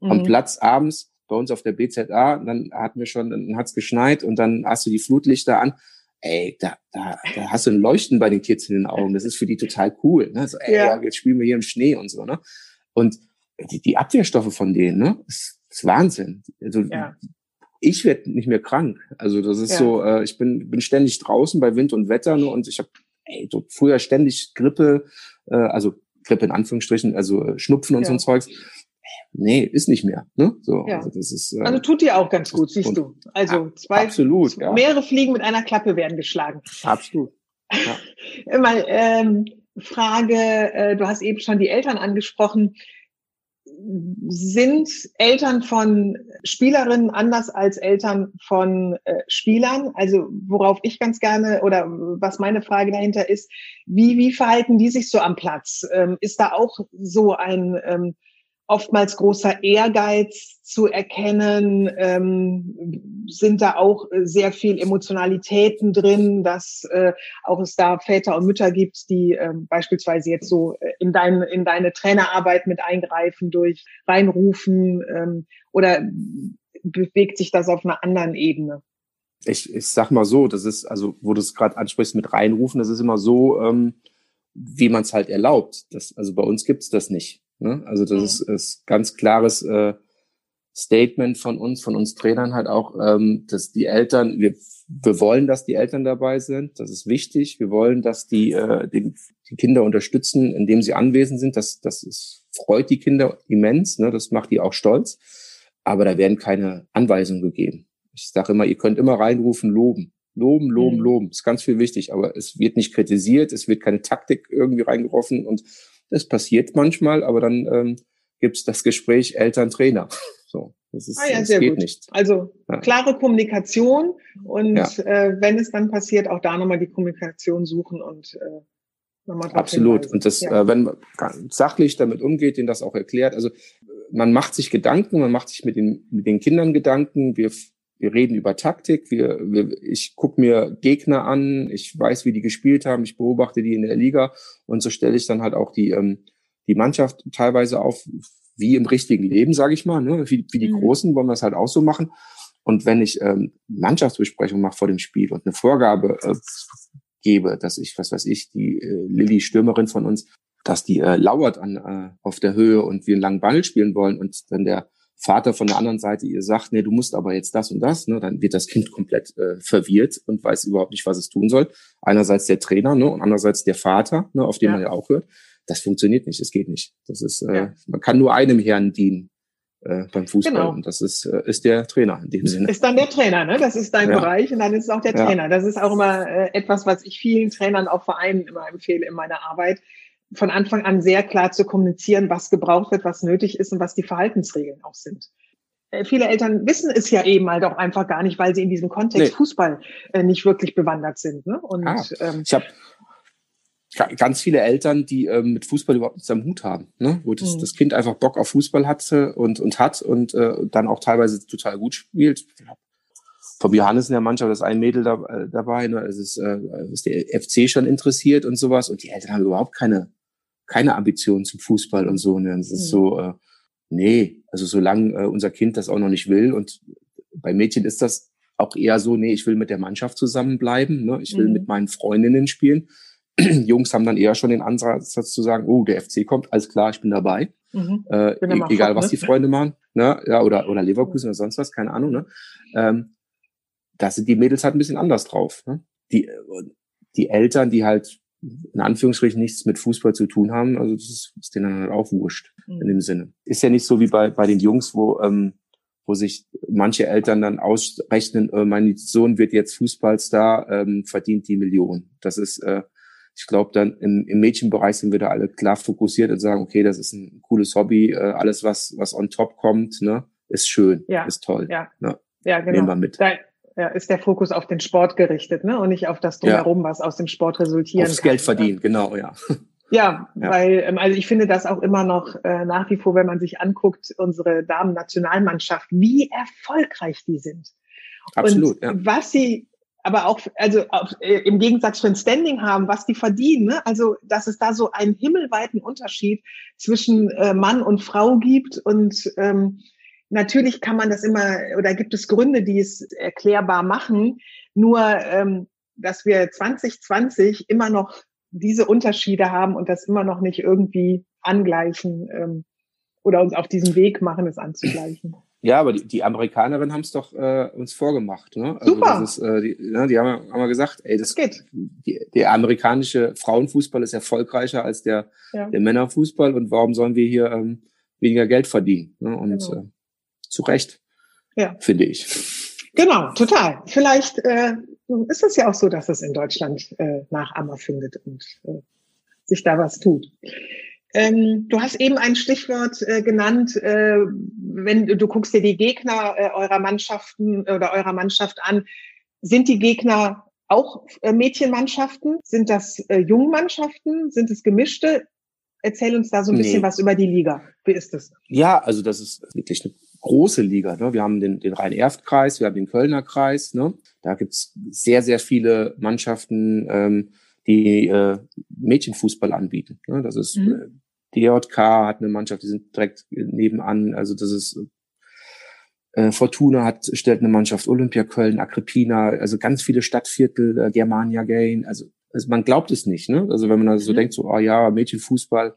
mhm. am Platz abends bei uns auf der BZA, dann hatten wir schon, dann hat's geschneit und dann hast du die Flutlichter an ey, da, da, da hast du ein Leuchten bei den Kids in den Augen. Das ist für die total cool. Ne? So, ey, ja. jetzt spielen wir hier im Schnee und so. Ne? Und die, die Abwehrstoffe von denen, ne, ist, ist Wahnsinn. Also ja. ich werde nicht mehr krank. Also das ist ja. so, äh, ich bin, bin ständig draußen bei Wind und Wetter ne, und ich habe so früher ständig Grippe, äh, also Grippe in Anführungsstrichen, also äh, Schnupfen und ja. so ein Zeugs nee, ist nicht mehr. Ne? So, ja. also, das ist, äh, also tut dir auch ganz gut, siehst du. Also zwei, absolut, ja. mehrere Fliegen mit einer Klappe werden geschlagen. Absolut. Ja. Mal ähm, Frage, äh, du hast eben schon die Eltern angesprochen. Sind Eltern von Spielerinnen anders als Eltern von äh, Spielern? Also worauf ich ganz gerne oder was meine Frage dahinter ist, wie, wie verhalten die sich so am Platz? Ähm, ist da auch so ein ähm, oftmals großer Ehrgeiz zu erkennen, ähm, sind da auch sehr viel Emotionalitäten drin, dass äh, auch es da Väter und Mütter gibt, die äh, beispielsweise jetzt so äh, in, dein, in deine Trainerarbeit mit eingreifen durch reinrufen ähm, oder bewegt sich das auf einer anderen Ebene? Ich, ich sag mal so, das ist, also wo du es gerade ansprichst mit reinrufen, das ist immer so, ähm, wie man es halt erlaubt. Das, also bei uns gibt's das nicht. Ne? Also das mhm. ist, ist ganz klares äh, Statement von uns, von uns Trainern halt auch, ähm, dass die Eltern, wir, wir wollen, dass die Eltern dabei sind. Das ist wichtig. Wir wollen, dass die äh, die, die Kinder unterstützen, indem sie anwesend sind. Das, das ist, freut die Kinder immens. Ne? Das macht die auch stolz. Aber da werden keine Anweisungen gegeben. Ich sage immer, ihr könnt immer reinrufen, loben. Loben, loben, mhm. loben. Ist ganz viel wichtig, aber es wird nicht kritisiert, es wird keine Taktik irgendwie reingeworfen und das passiert manchmal, aber dann ähm, gibt es das Gespräch Eltern-Trainer. So, das ist, ah ja, das sehr geht gut. nicht. Also ja. klare Kommunikation und ja. äh, wenn es dann passiert, auch da nochmal die Kommunikation suchen und äh, Absolut. Hinweisen. Und das, ja. äh, wenn man sachlich damit umgeht, den das auch erklärt. Also man macht sich Gedanken, man macht sich mit den, mit den Kindern Gedanken. Wir, wir reden über Taktik. Wir, wir, ich gucke mir Gegner an. Ich weiß, wie die gespielt haben. Ich beobachte die in der Liga. Und so stelle ich dann halt auch die, ähm, die Mannschaft teilweise auf, wie im richtigen Leben, sage ich mal. Ne? Wie, wie die mhm. Großen wollen wir es halt auch so machen. Und wenn ich ähm, Mannschaftsbesprechung mache vor dem Spiel und eine Vorgabe äh, gebe, dass ich, was weiß ich, die äh, Lilly Stürmerin von uns, dass die äh, lauert an äh, auf der Höhe und wir einen langen Ball spielen wollen und dann der Vater von der anderen Seite ihr sagt, nee, du musst aber jetzt das und das, ne, dann wird das Kind komplett äh, verwirrt und weiß überhaupt nicht, was es tun soll. Einerseits der Trainer, ne, und andererseits der Vater, ne, auf den ja. man ja auch hört. Das funktioniert nicht, das geht nicht. Das ist, äh, ja. man kann nur einem Herrn dienen äh, beim Fußball. Genau. Und das ist, äh, ist der Trainer in dem Sinne. Ist dann der Trainer, ne? Das ist dein ja. Bereich und dann ist es auch der. Trainer. Das ist auch immer äh, etwas, was ich vielen Trainern, auch Vereinen immer empfehle in meiner Arbeit, von Anfang an sehr klar zu kommunizieren, was gebraucht wird, was nötig ist und was die Verhaltensregeln auch sind. Äh, viele Eltern wissen es ja eben halt auch einfach gar nicht, weil sie in diesem Kontext nee. Fußball äh, nicht wirklich bewandert sind. Ne? Und, ah, ähm, ich habe ganz viele Eltern, die ähm, mit Fußball überhaupt nichts am Hut haben, ne? wo das, mhm. das Kind einfach Bock auf Fußball hatte und, und hat und äh, dann auch teilweise total gut spielt. Vom Johannes in der Mannschaft ist ein Mädel da, äh, dabei, ne? es ist, äh, ist der FC schon interessiert und sowas und die Eltern haben überhaupt keine, keine Ambitionen zum Fußball und so. Ne? Es ist mhm. so, äh, nee, also solange äh, unser Kind das auch noch nicht will und bei Mädchen ist das auch eher so, nee, ich will mit der Mannschaft zusammenbleiben, ne? ich will mhm. mit meinen Freundinnen spielen Jungs haben dann eher schon den Ansatz zu sagen, oh, der FC kommt, alles klar, ich bin dabei. Mhm. Äh, bin e egal, was ne? die Freunde machen, ne? Ja, oder, oder Leverkusen oder sonst was, keine Ahnung, ne? Ähm, da sind die Mädels halt ein bisschen anders drauf. Ne? Die, die Eltern, die halt in Anführungsstrichen nichts mit Fußball zu tun haben, also das ist, ist denen halt auch wurscht mhm. in dem Sinne. Ist ja nicht so wie bei, bei den Jungs, wo, ähm, wo sich manche Eltern dann ausrechnen, äh, mein Sohn wird jetzt Fußballstar, ähm, verdient die Million. Das ist, äh, ich glaube, dann im, im Mädchenbereich sind wir da alle klar fokussiert und sagen, okay, das ist ein cooles Hobby, äh, alles was was on top kommt, ne, ist schön, ja. ist toll. Ja, ne? ja genau. Nehmen wir mit. Da, ist der Fokus auf den Sport gerichtet, ne, und nicht auf das drumherum, ja. was aus dem Sport resultieren Aufs kann. Geld verdienen, genau, ja. Ja, ja, weil ähm, also ich finde das auch immer noch äh, nach wie vor, wenn man sich anguckt, unsere Damen-Nationalmannschaft, wie erfolgreich die sind. Absolut. Und ja. was sie aber auch, also auf, äh, im Gegensatz für ein Standing haben, was die verdienen. Ne? Also, dass es da so einen himmelweiten Unterschied zwischen äh, Mann und Frau gibt. Und ähm, natürlich kann man das immer, oder gibt es Gründe, die es erklärbar machen. Nur, ähm, dass wir 2020 immer noch diese Unterschiede haben und das immer noch nicht irgendwie angleichen ähm, oder uns auf diesen Weg machen, es anzugleichen. Ja, aber die, die Amerikanerinnen haben es doch äh, uns vorgemacht. Ne? Also Super. Das ist, äh, die, ne, die haben, haben gesagt, ey, das geht. Die, der amerikanische Frauenfußball ist erfolgreicher als der, ja. der Männerfußball und warum sollen wir hier ähm, weniger Geld verdienen? Ne? Und genau. äh, zu Recht, ja. finde ich. Genau, total. Vielleicht äh, ist es ja auch so, dass es in Deutschland äh, Nachahmer findet und äh, sich da was tut. Ähm, du hast eben ein Stichwort äh, genannt, äh, wenn du, guckst dir die Gegner äh, eurer Mannschaften oder eurer Mannschaft an. Sind die Gegner auch äh, Mädchenmannschaften? Sind das äh, Jungmannschaften? Sind es gemischte? Erzähl uns da so ein nee. bisschen was über die Liga. Wie ist das? Ja, also das ist wirklich eine große Liga. Ne? Wir haben den, den Rhein-Erft-Kreis, wir haben den Kölner Kreis. Ne? Da gibt's sehr, sehr viele Mannschaften, ähm, die äh, Mädchenfußball anbieten. Ne? Das ist mhm. äh, DJK hat eine Mannschaft, die sind direkt nebenan. Also das ist äh, Fortuna hat stellt eine Mannschaft, Olympia Köln, Agrippina, also ganz viele Stadtviertel, äh, Germania Gain. Also, also man glaubt es nicht, ne? Also wenn man also so mhm. denkt, so, oh ja, Mädchenfußball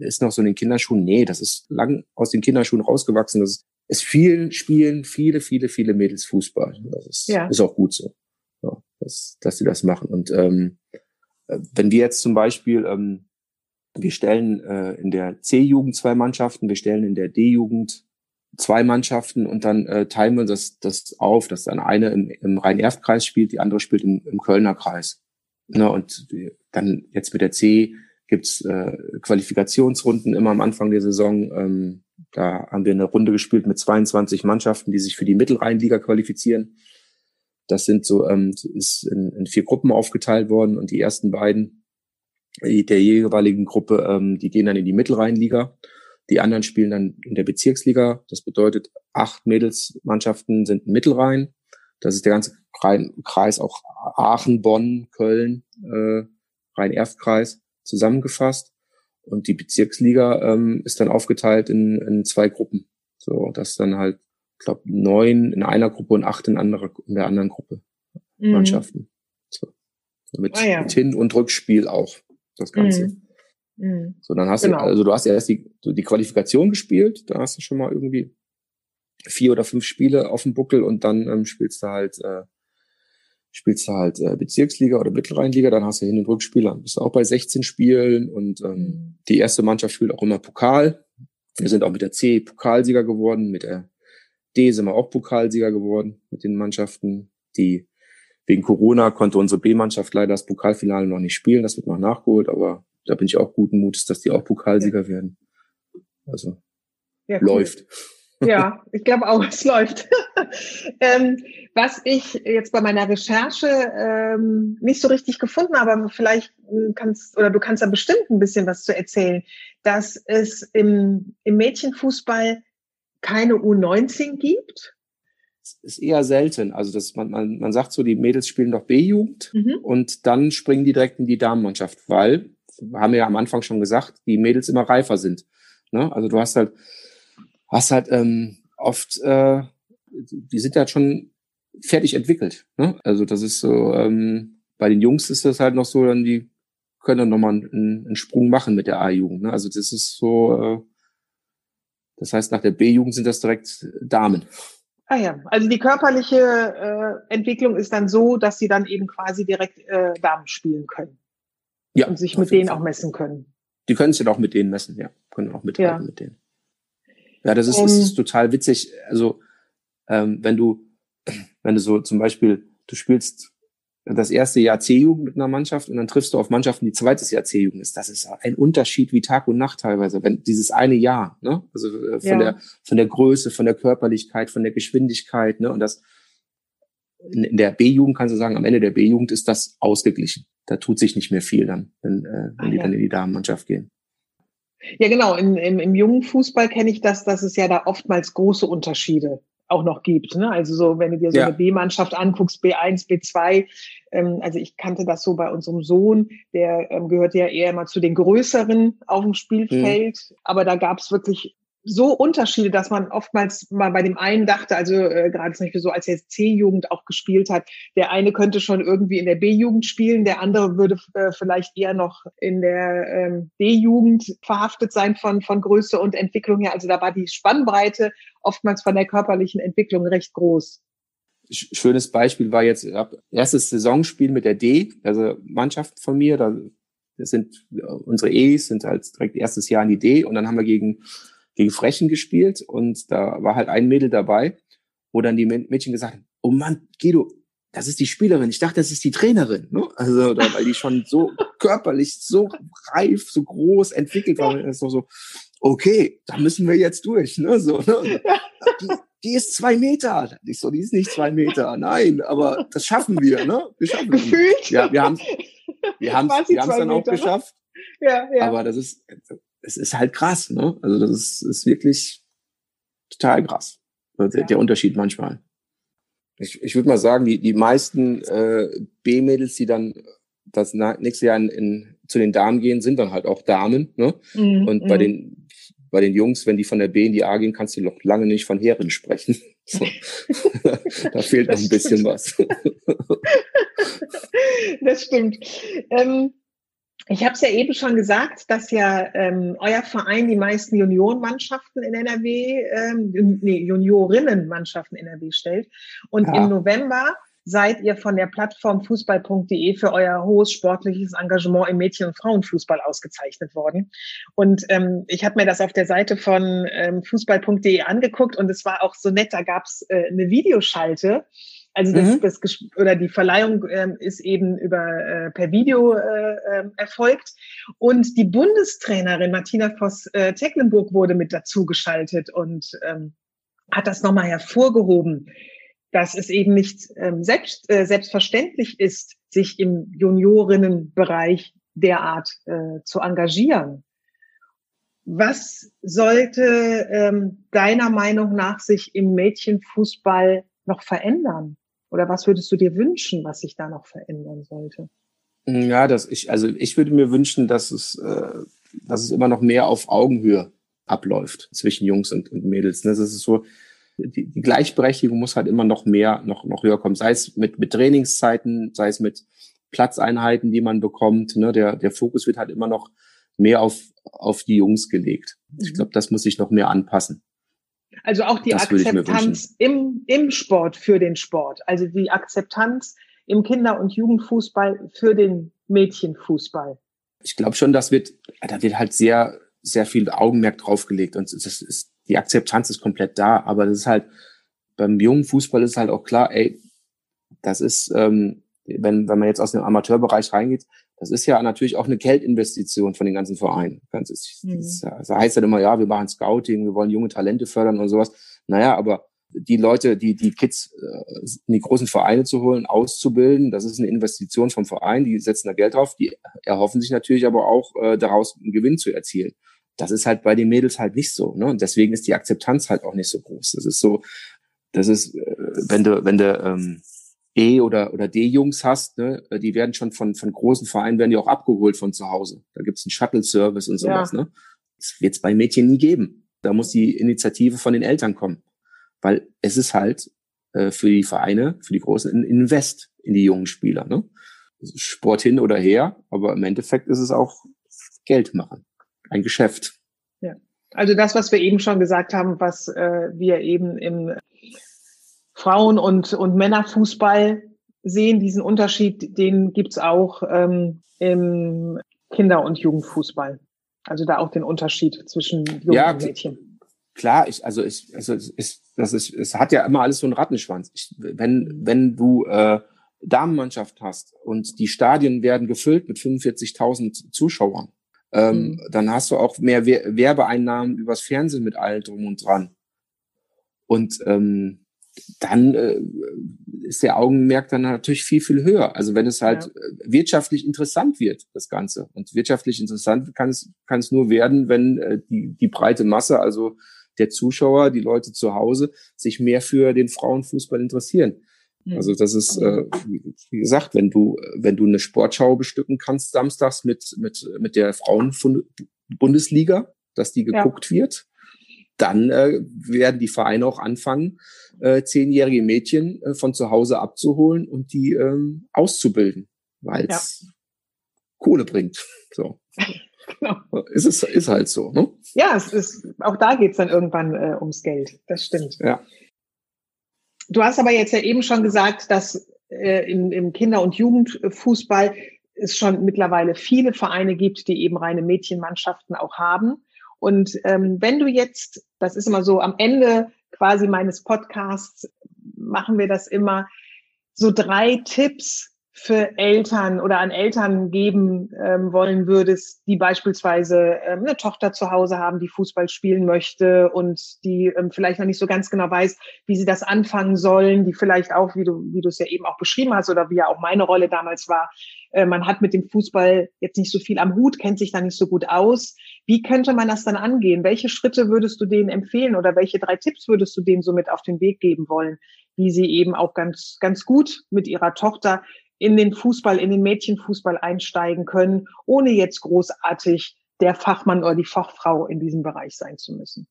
ist noch so in den Kinderschuhen. Nee, das ist lang aus den Kinderschuhen rausgewachsen. Das ist, ist viel spielen, viele, viele, viele Mädels Fußball. Das ist, ja. ist auch gut so, ja, dass, dass sie das machen. Und ähm, äh, wenn wir jetzt zum Beispiel ähm, wir stellen äh, in der C-Jugend zwei Mannschaften, wir stellen in der D-Jugend zwei Mannschaften und dann äh, teilen wir das, das auf, dass dann eine im, im Rhein-Erft-Kreis spielt, die andere spielt im, im Kölner Kreis. Ne, und dann jetzt mit der C gibt's äh, Qualifikationsrunden immer am Anfang der Saison. Ähm, da haben wir eine Runde gespielt mit 22 Mannschaften, die sich für die Mittelrheinliga qualifizieren. Das sind so, ähm, ist in, in vier Gruppen aufgeteilt worden und die ersten beiden der jeweiligen Gruppe, ähm, die gehen dann in die Mittelrheinliga. Die anderen spielen dann in der Bezirksliga. Das bedeutet, acht Mädelsmannschaften sind in Mittelrhein. Das ist der ganze Kreis, auch Aachen, Bonn, Köln, äh, Rhein-Erft-Kreis zusammengefasst. Und die Bezirksliga ähm, ist dann aufgeteilt in, in zwei Gruppen. So, das dann halt, ich glaube, neun in einer Gruppe und acht in, anderer, in der anderen Gruppe mhm. Mannschaften. So. Mit, ah, ja. mit Hin- und Rückspiel auch, das Ganze. Mhm. Mhm. So, dann hast genau. du, also du hast ja erst die, die Qualifikation gespielt, da hast du schon mal irgendwie vier oder fünf Spiele auf dem Buckel und dann ähm, spielst du halt, äh, spielst du halt äh, Bezirksliga oder Mittelrheinliga, dann hast du Hin- und Rückspiele, dann bist du auch bei 16 Spielen und ähm, mhm. die erste Mannschaft spielt auch immer Pokal. Wir sind auch mit der C Pokalsieger geworden, mit der D sind wir auch Pokalsieger geworden mit den Mannschaften. Die wegen Corona konnte unsere B-Mannschaft leider das Pokalfinale noch nicht spielen, das wird noch nachgeholt, aber da bin ich auch guten Mutes, dass die auch Pokalsieger ja. werden. Also ja, cool. läuft. Ja, ich glaube auch, es läuft. ähm, was ich jetzt bei meiner Recherche ähm, nicht so richtig gefunden habe, aber vielleicht kannst oder du kannst da bestimmt ein bisschen was zu erzählen, dass es im, im Mädchenfußball keine U19 gibt. Das ist eher selten. Also das, man, man, man sagt so, die Mädels spielen doch B-Jugend mhm. und dann springen die direkt in die Damenmannschaft, weil, haben wir ja am Anfang schon gesagt, die Mädels immer reifer sind. Ne? Also du hast halt hast halt ähm, oft, äh, die sind halt schon fertig entwickelt. Ne? Also das ist so, ähm, bei den Jungs ist das halt noch so, dann die können dann nochmal einen, einen Sprung machen mit der A-Jugend. Ne? Also das ist so, äh, das heißt, nach der B-Jugend sind das direkt Damen. Ah ja, also die körperliche äh, Entwicklung ist dann so, dass sie dann eben quasi direkt äh, Damen spielen können. Ja. Und sich mit denen Fall. auch messen können. Die können sich dann auch mit denen messen, ja. Können auch mithalten ja. mit denen. Ja, das ist, das ist total witzig. Also, ähm, wenn du, wenn du so zum Beispiel, du spielst das erste Jahr C-Jugend mit einer Mannschaft und dann triffst du auf Mannschaften, die zweites Jahr C-Jugend ist. Das ist ein Unterschied wie Tag und Nacht teilweise, wenn dieses eine Jahr, ne? Also äh, von ja. der von der Größe, von der Körperlichkeit, von der Geschwindigkeit, ne? Und das in, in der B-Jugend kannst du sagen, am Ende der B-Jugend ist das ausgeglichen. Da tut sich nicht mehr viel dann, wenn, äh, wenn ah, die ja. dann in die Damenmannschaft gehen. Ja, genau. Im, im, im jungen Fußball kenne ich das, dass es ja da oftmals große Unterschiede auch noch gibt. Ne? Also so, wenn du dir so ja. eine B-Mannschaft anguckst, B1, B2, ähm, also ich kannte das so bei unserem Sohn, der ähm, gehörte ja eher mal zu den größeren auf dem Spielfeld, mhm. aber da gab es wirklich so Unterschiede, dass man oftmals mal bei dem einen dachte, also äh, gerade zum Beispiel so, als er C-Jugend auch gespielt hat, der eine könnte schon irgendwie in der B-Jugend spielen, der andere würde äh, vielleicht eher noch in der ähm, D-Jugend verhaftet sein von, von Größe und Entwicklung her. Also da war die Spannbreite oftmals von der körperlichen Entwicklung recht groß. Schönes Beispiel war jetzt erstes Saisonspiel mit der D, also Mannschaft von mir, da sind unsere E's sind halt direkt erstes Jahr in die D und dann haben wir gegen gegen Frechen gespielt und da war halt ein Mädel dabei, wo dann die Mädchen gesagt haben, oh Mann, Guido, das ist die Spielerin. Ich dachte, das ist die Trainerin. Ne? Also, da, weil die schon so körperlich so reif, so groß entwickelt war. Das ist doch so, okay, da müssen wir jetzt durch. Ne? So, ne? Die, die ist zwei Meter. Ich so, die ist nicht zwei Meter. Nein, aber das schaffen wir. Ne? Wir schaffen Gefühlt? Ja, wir haben wir haben wir haben es dann auch geschafft. Ja, ja. Aber das ist es ist halt krass, ne? Also das ist, ist wirklich total krass. Der, ja. der Unterschied manchmal. Ich, ich würde mal sagen, die, die meisten äh, B-Mädels, die dann das nächste Jahr in, in, zu den Damen gehen, sind dann halt auch Damen. Ne? Mhm, und bei mhm. den bei den Jungs, wenn die von der B in die A gehen, kannst du noch lange nicht von Herren sprechen. So. da fehlt noch ein bisschen was. das stimmt. Ähm, ich habe es ja eben schon gesagt, dass ja ähm, euer Verein die meisten Juniorenmannschaften in NRW, ähm, nee, Juniorinnenmannschaften in NRW stellt. Und ja. im November seid ihr von der Plattform fußball.de für euer hohes sportliches Engagement im Mädchen- und Frauenfußball ausgezeichnet worden. Und ähm, ich habe mir das auf der Seite von ähm, fußball.de angeguckt und es war auch so nett, da gab es äh, eine Videoschalte. Also das, mhm. das oder die Verleihung ähm, ist eben über äh, per Video äh, äh, erfolgt und die Bundestrainerin Martina Voss äh, Tecklenburg wurde mit dazu geschaltet und ähm, hat das nochmal hervorgehoben, dass es eben nicht ähm, selbst, äh, selbstverständlich ist, sich im Juniorinnenbereich derart äh, zu engagieren. Was sollte ähm, deiner Meinung nach sich im Mädchenfußball noch verändern? Oder was würdest du dir wünschen, was sich da noch verändern sollte? Ja, dass ich, also ich würde mir wünschen, dass es, äh, dass es immer noch mehr auf Augenhöhe abläuft zwischen Jungs und, und Mädels. Das ist so, die, die Gleichberechtigung muss halt immer noch mehr, noch, noch höher kommen. Sei es mit, mit Trainingszeiten, sei es mit Platzeinheiten, die man bekommt. Ne? Der, der Fokus wird halt immer noch mehr auf, auf die Jungs gelegt. Ich mhm. glaube, das muss sich noch mehr anpassen. Also auch die das Akzeptanz im, im Sport für den Sport. Also die Akzeptanz im Kinder- und Jugendfußball für den Mädchenfußball. Ich glaube schon, das wird, da wird halt sehr, sehr viel Augenmerk draufgelegt und das ist die Akzeptanz ist komplett da, aber das ist halt, beim jungen Fußball ist halt auch klar, ey, das ist, ähm, wenn, wenn man jetzt aus dem Amateurbereich reingeht, das ist ja natürlich auch eine Geldinvestition von den ganzen Vereinen. Das, ist, mhm. das, das heißt halt immer, ja, wir machen Scouting, wir wollen junge Talente fördern und sowas. Naja, aber die Leute, die, die Kids äh, in die großen Vereine zu holen, auszubilden, das ist eine Investition vom Verein, die setzen da Geld drauf, die erhoffen sich natürlich aber auch äh, daraus einen Gewinn zu erzielen. Das ist halt bei den Mädels halt nicht so. Ne? Und deswegen ist die Akzeptanz halt auch nicht so groß. Das ist so, das ist, äh, wenn du, wenn du ähm, E- oder, oder D-Jungs hast, ne, die werden schon von, von großen Vereinen, werden die auch abgeholt von zu Hause. Da gibt's einen Shuttle-Service und sowas. Ja. Ne? Das wird's bei Mädchen nie geben. Da muss die Initiative von den Eltern kommen. Weil es ist halt äh, für die Vereine, für die Großen, ein Invest in die jungen Spieler. Ne? Sport hin oder her, aber im Endeffekt ist es auch Geld machen ein Geschäft. Ja, also das, was wir eben schon gesagt haben, was äh, wir eben im Frauen- und, und Männerfußball sehen, diesen Unterschied, den gibt's auch ähm, im Kinder- und Jugendfußball. Also da auch den Unterschied zwischen Jungen ja, und Mädchen. Klar, ich, also ich, also es ist, das ist, es hat ja immer alles so einen Rattenschwanz. Ich, wenn, wenn du äh, Damenmannschaft hast und die Stadien werden gefüllt mit 45.000 Zuschauern, ähm, mhm. Dann hast du auch mehr Werbeeinnahmen übers Fernsehen mit all drum und dran. Und ähm, dann äh, ist der Augenmerk dann natürlich viel, viel höher. Also wenn es halt ja. Äh, wirtschaftlich interessant wird, das Ganze. Und wirtschaftlich interessant kann es, kann es nur werden, wenn äh, die, die breite Masse, also der Zuschauer, die Leute zu Hause, sich mehr für den Frauenfußball interessieren. Hm. Also das ist, äh, wie gesagt, wenn du, wenn du eine Sportschau bestücken kannst samstags mit, mit, mit der Frauenbundesliga, dass die geguckt ja. wird, dann äh, werden die Vereine auch anfangen, äh, zehnjährige Mädchen äh, von zu Hause abzuholen und die ähm, auszubilden, weil es ja. Kohle bringt. So. genau. Ist es ist halt so. Ne? Ja, es ist, auch da geht's dann irgendwann äh, ums Geld. Das stimmt. Ja. Du hast aber jetzt ja eben schon gesagt, dass äh, im, im Kinder- und Jugendfußball es schon mittlerweile viele Vereine gibt, die eben reine Mädchenmannschaften auch haben. Und ähm, wenn du jetzt, das ist immer so am Ende quasi meines Podcasts, machen wir das immer, so drei Tipps für Eltern oder an Eltern geben ähm, wollen würdest, die beispielsweise ähm, eine Tochter zu Hause haben, die Fußball spielen möchte und die ähm, vielleicht noch nicht so ganz genau weiß, wie sie das anfangen sollen, die vielleicht auch, wie du, wie du es ja eben auch beschrieben hast oder wie ja auch meine Rolle damals war, äh, man hat mit dem Fußball jetzt nicht so viel am Hut, kennt sich da nicht so gut aus. Wie könnte man das dann angehen? Welche Schritte würdest du denen empfehlen oder welche drei Tipps würdest du denen somit auf den Weg geben wollen, wie sie eben auch ganz, ganz gut mit ihrer Tochter in den Fußball, in den Mädchenfußball einsteigen können, ohne jetzt großartig der Fachmann oder die Fachfrau in diesem Bereich sein zu müssen?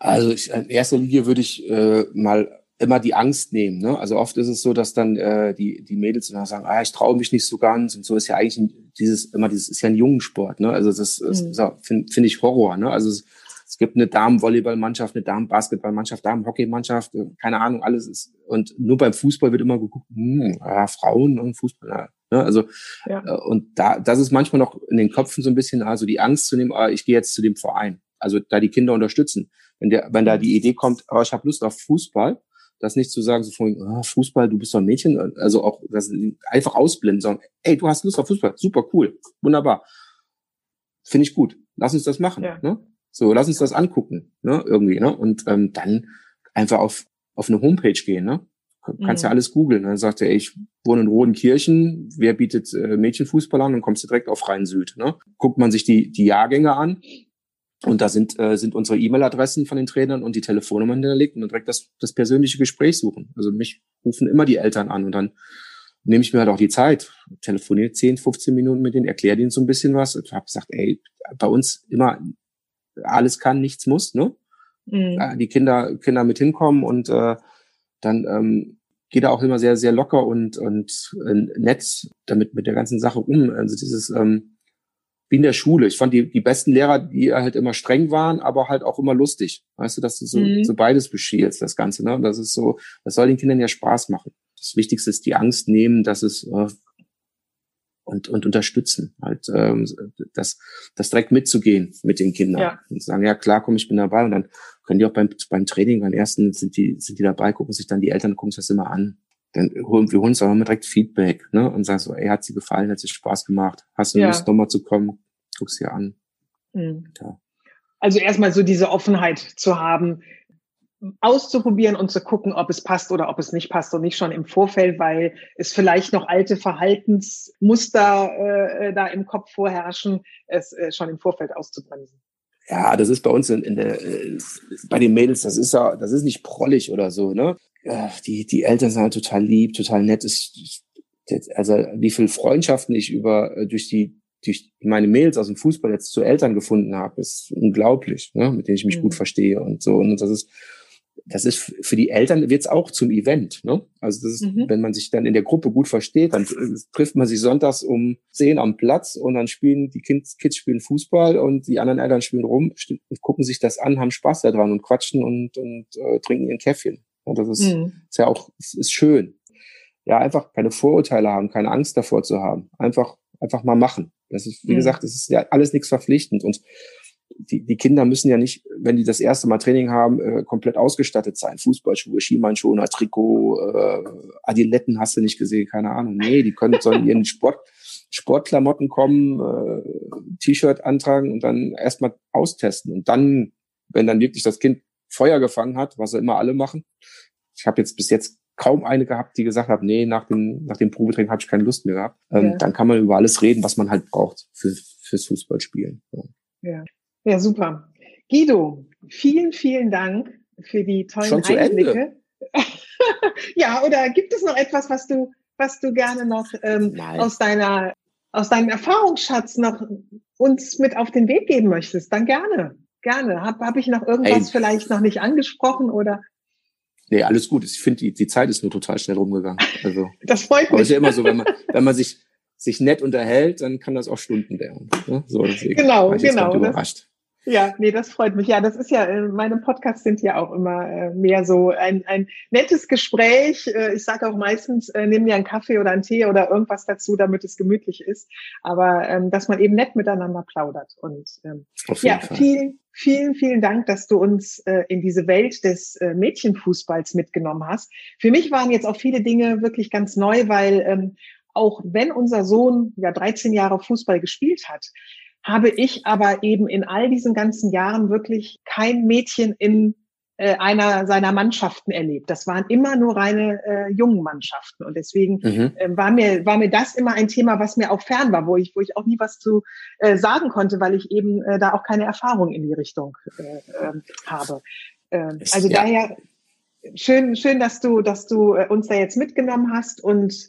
Also ich, in erster Linie würde ich äh, mal immer die Angst nehmen. Ne? Also oft ist es so, dass dann äh, die, die Mädels dann sagen, ah, ich traue mich nicht so ganz und so ist ja eigentlich ein, dieses immer dieses ist ja ein Jungensport. Ne? Also das, mhm. finde find ich Horror. Ne? Also es, es gibt eine Damenvolleyballmannschaft, eine Damenbasketballmannschaft, Damenhockeymannschaft, äh, keine Ahnung, alles ist. Und nur beim Fußball wird immer geguckt, hm, ja, Frauen und Fußball. Ja, ne? Also ja. Äh, und da, das ist manchmal noch in den Köpfen so ein bisschen, also die Angst zu nehmen, ah, ich gehe jetzt zu dem Verein. Also da die Kinder unterstützen. Wenn der, wenn da die Idee kommt, oh, ich habe Lust auf Fußball, das nicht zu sagen, so von, oh, Fußball, du bist doch ein Mädchen, also auch das einfach ausblenden, sagen, ey, du hast Lust auf Fußball, super cool, wunderbar. Finde ich gut. Lass uns das machen. Ja. Ne? So, lass uns das angucken, ne? Irgendwie, ne? Und ähm, dann einfach auf, auf eine Homepage gehen, ne? Kannst mhm. ja alles googeln. Dann sagt er, ey, ich wohne in Rodenkirchen, wer bietet äh, Mädchenfußball an? Dann kommst du direkt auf Rhein-Süd. Ne? Guckt man sich die, die Jahrgänge an und da sind, äh, sind unsere E-Mail-Adressen von den Trainern und die Telefonnummern hinterlegt und dann direkt das, das persönliche Gespräch suchen. Also mich rufen immer die Eltern an und dann nehme ich mir halt auch die Zeit, telefoniere 10, 15 Minuten mit denen, erkläre denen so ein bisschen was. Ich habe gesagt, ey, bei uns immer alles kann, nichts muss, ne? Mhm. Die Kinder, Kinder mit hinkommen und äh, dann ähm, geht er auch immer sehr, sehr locker und, und äh, nett damit mit der ganzen Sache um. Also dieses ähm, wie in der Schule. Ich fand die, die besten Lehrer, die halt immer streng waren, aber halt auch immer lustig. Weißt du, dass du so, mhm. so beides beschielst, das Ganze. Ne? Das ist so, das soll den Kindern ja Spaß machen. Das Wichtigste ist die Angst nehmen, dass es äh, und, und unterstützen, halt ähm, das, das direkt mitzugehen mit den Kindern ja. und sagen, ja klar, komm, ich bin dabei und dann können die auch beim, beim Training, beim ersten sind die, sind die dabei, gucken sich dann die Eltern, gucken sich das immer an. Dann holen wir uns auch immer direkt Feedback, ne? Und sagen so, ey, hat sie gefallen, hat sie Spaß gemacht, hast du ja. Lust, nochmal zu kommen, guck's dir an. Mhm. Ja. Also erstmal so diese Offenheit zu haben, auszuprobieren und zu gucken, ob es passt oder ob es nicht passt und nicht schon im Vorfeld, weil es vielleicht noch alte Verhaltensmuster äh, da im Kopf vorherrschen, es äh, schon im Vorfeld auszubremsen. Ja, das ist bei uns in, in der, äh, bei den Mädels, das ist ja, das ist nicht prollig oder so, ne? Die, die Eltern sind halt total lieb, total nett. Ist, also wie viel Freundschaften ich über äh, durch die durch meine Mails aus dem Fußball jetzt zu Eltern gefunden habe, ist unglaublich, ne? mit denen ich mich mhm. gut verstehe und so. Und das ist das ist für die Eltern wird's auch zum Event. Ne? Also das ist, mhm. wenn man sich dann in der Gruppe gut versteht, dann äh, trifft man sich sonntags um zehn am Platz und dann spielen die Kids, Kids spielen Fußball und die anderen Eltern spielen rum, gucken sich das an, haben Spaß daran und quatschen und, und äh, trinken ihren Käffchen. Ja, das ist, mhm. ist ja auch ist schön. Ja, einfach keine Vorurteile haben, keine Angst davor zu haben. Einfach, einfach mal machen. Das ist, wie mhm. gesagt, das ist ja alles nichts verpflichtend und die, die Kinder müssen ja nicht, wenn die das erste Mal Training haben, äh, komplett ausgestattet sein. Fußballschuhe, Skimannchoner, Trikot, äh, Adiletten hast du nicht gesehen, keine Ahnung. Nee, die können sollen ihren Sport, Sportklamotten kommen, äh, T-Shirt antragen und dann erstmal austesten. Und dann, wenn dann wirklich das Kind Feuer gefangen hat, was sie immer alle machen. Ich habe jetzt bis jetzt kaum eine gehabt, die gesagt hat, nee, nach dem, nach dem Probetraining habe ich keine Lust mehr gehabt. Ähm, ja. Dann kann man über alles reden, was man halt braucht für, fürs Fußballspielen. Ja. ja. Ja, super. Guido, vielen, vielen Dank für die tollen Schon zu Einblicke. Ende. ja, oder gibt es noch etwas, was du, was du gerne noch ähm, aus deiner, aus deinem Erfahrungsschatz noch uns mit auf den Weg geben möchtest? Dann gerne, gerne. Habe hab ich noch irgendwas hey. vielleicht noch nicht angesprochen oder? Nee, alles gut. Ich finde, die, die Zeit ist nur total schnell rumgegangen. Also, das freut mich. Aber ist ja immer so, wenn man, wenn man sich, sich nett unterhält, dann kann das auch Stunden werden. Ne? So, genau, genau. Überrascht. Ja, nee, das freut mich. Ja, das ist ja, äh, meine Podcasts sind ja auch immer äh, mehr so ein, ein nettes Gespräch. Äh, ich sage auch meistens, nimm dir einen Kaffee oder einen Tee oder irgendwas dazu, damit es gemütlich ist. Aber ähm, dass man eben nett miteinander plaudert. Und ähm, ja, Fall. vielen, vielen, vielen Dank, dass du uns in diese Welt des Mädchenfußballs mitgenommen hast. Für mich waren jetzt auch viele Dinge wirklich ganz neu, weil ähm, auch wenn unser Sohn ja 13 Jahre Fußball gespielt hat, habe ich aber eben in all diesen ganzen Jahren wirklich kein Mädchen in äh, einer seiner Mannschaften erlebt. Das waren immer nur reine äh, jungen Mannschaften und deswegen mhm. äh, war mir war mir das immer ein Thema, was mir auch fern war, wo ich wo ich auch nie was zu äh, sagen konnte, weil ich eben äh, da auch keine Erfahrung in die Richtung äh, äh, habe. Äh, also ja. daher schön schön, dass du dass du äh, uns da jetzt mitgenommen hast und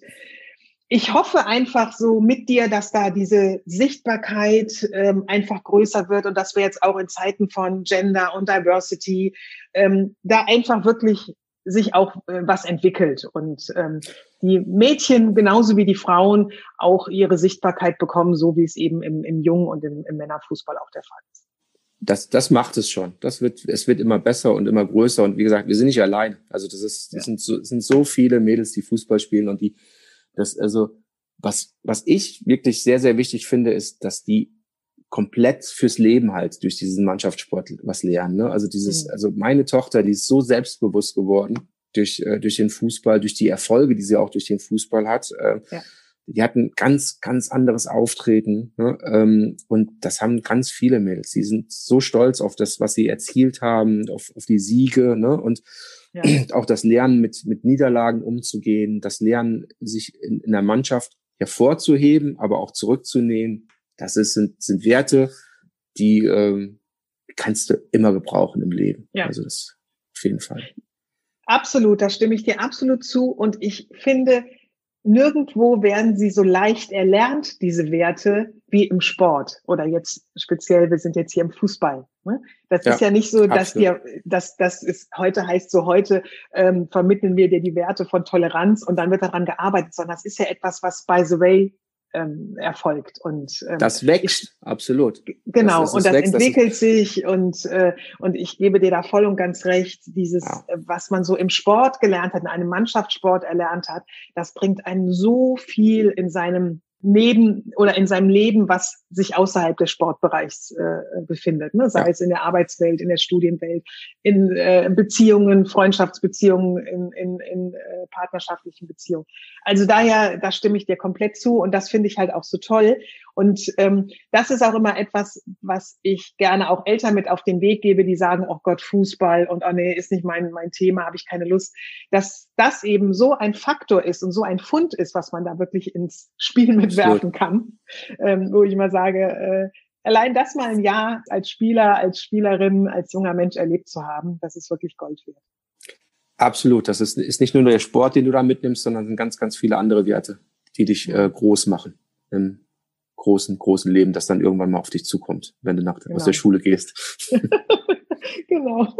ich hoffe einfach so mit dir, dass da diese Sichtbarkeit ähm, einfach größer wird und dass wir jetzt auch in Zeiten von Gender und Diversity ähm, da einfach wirklich sich auch äh, was entwickelt und ähm, die Mädchen genauso wie die Frauen auch ihre Sichtbarkeit bekommen, so wie es eben im, im Jungen und im, im Männerfußball auch der Fall ist. das, das macht es schon. Das wird, es wird immer besser und immer größer. Und wie gesagt, wir sind nicht allein. Also das ist, das ja. sind so, sind so viele Mädels, die Fußball spielen und die, das, also, was, was ich wirklich sehr, sehr wichtig finde, ist, dass die komplett fürs Leben halt durch diesen Mannschaftssport was lernen. Ne? Also dieses, mhm. also meine Tochter, die ist so selbstbewusst geworden durch, äh, durch den Fußball, durch die Erfolge, die sie auch durch den Fußball hat. Äh, ja die hatten ganz, ganz anderes Auftreten. Ne? Ähm, und das haben ganz viele Mädels. Die sind so stolz auf das, was sie erzielt haben, auf, auf die Siege. Ne? Und ja. auch das Lernen, mit, mit Niederlagen umzugehen, das Lernen, sich in, in der Mannschaft hervorzuheben, aber auch zurückzunehmen. Das ist, sind, sind Werte, die ähm, kannst du immer gebrauchen im Leben. Ja. Also das auf jeden Fall. Absolut, da stimme ich dir absolut zu. Und ich finde, nirgendwo werden sie so leicht erlernt, diese Werte, wie im Sport oder jetzt speziell, wir sind jetzt hier im Fußball. Ne? Das ja, ist ja nicht so, dass dir, dass das ist heute heißt so heute ähm, vermitteln wir dir die Werte von Toleranz und dann wird daran gearbeitet, sondern das ist ja etwas, was by the way ähm, erfolgt. Und ähm, das wächst, ich, absolut. Genau, das, das und das wächst, entwickelt das sich und, äh, und ich gebe dir da voll und ganz recht, dieses, ja. Äh, was man so im Sport gelernt hat, in einem Mannschaftssport erlernt hat, das bringt einen so viel in seinem neben oder in seinem Leben, was sich außerhalb des Sportbereichs äh, befindet, ne? sei ja. es in der Arbeitswelt, in der Studienwelt, in äh, Beziehungen, Freundschaftsbeziehungen, in, in, in äh, partnerschaftlichen Beziehungen. Also daher, da stimme ich dir komplett zu und das finde ich halt auch so toll. Und ähm, das ist auch immer etwas, was ich gerne auch Eltern mit auf den Weg gebe, die sagen, oh Gott, Fußball und oh nee, ist nicht mein, mein Thema, habe ich keine Lust. Dass das eben so ein Faktor ist und so ein Fund ist, was man da wirklich ins Spiel mitwerfen kann, ähm, wo ich immer sage, äh, allein das mal ein Jahr als Spieler, als Spielerin, als junger Mensch erlebt zu haben, das ist wirklich Gold wert. Absolut. Das ist, ist nicht nur der Sport, den du da mitnimmst, sondern sind ganz, ganz viele andere Werte, die dich äh, groß machen im großen, großen Leben, das dann irgendwann mal auf dich zukommt, wenn du nach, genau. aus der Schule gehst. genau.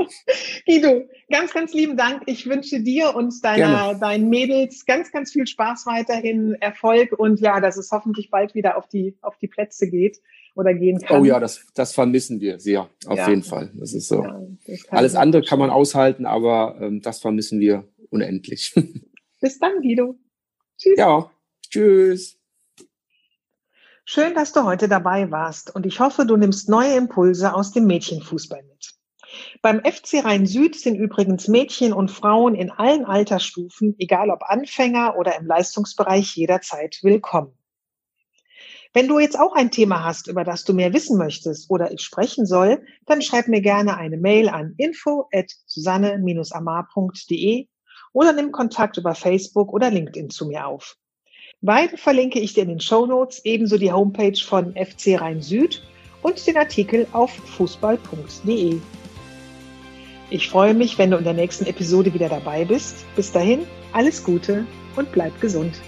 Guido, ganz, ganz lieben Dank. Ich wünsche dir und deiner, deinen Mädels ganz, ganz viel Spaß weiterhin, Erfolg und ja, dass es hoffentlich bald wieder auf die, auf die Plätze geht oder gehen kann. Oh ja, das, das vermissen wir sehr, auf ja. jeden Fall. Das ist so. Ja, das Alles andere kann man aushalten, aber ähm, das vermissen wir unendlich. Bis dann, Guido. Tschüss. Ja, tschüss. Schön, dass du heute dabei warst und ich hoffe, du nimmst neue Impulse aus dem Mädchenfußball mit. Beim FC Rhein Süd sind übrigens Mädchen und Frauen in allen Altersstufen, egal ob Anfänger oder im Leistungsbereich, jederzeit willkommen. Wenn du jetzt auch ein Thema hast, über das du mehr wissen möchtest oder ich sprechen soll, dann schreib mir gerne eine Mail an info at susanne-amar.de oder nimm Kontakt über Facebook oder LinkedIn zu mir auf. Beide verlinke ich dir in den Show Notes, ebenso die Homepage von FC Rhein Süd und den Artikel auf fußball.de. Ich freue mich, wenn du in der nächsten Episode wieder dabei bist. Bis dahin, alles Gute und bleib gesund.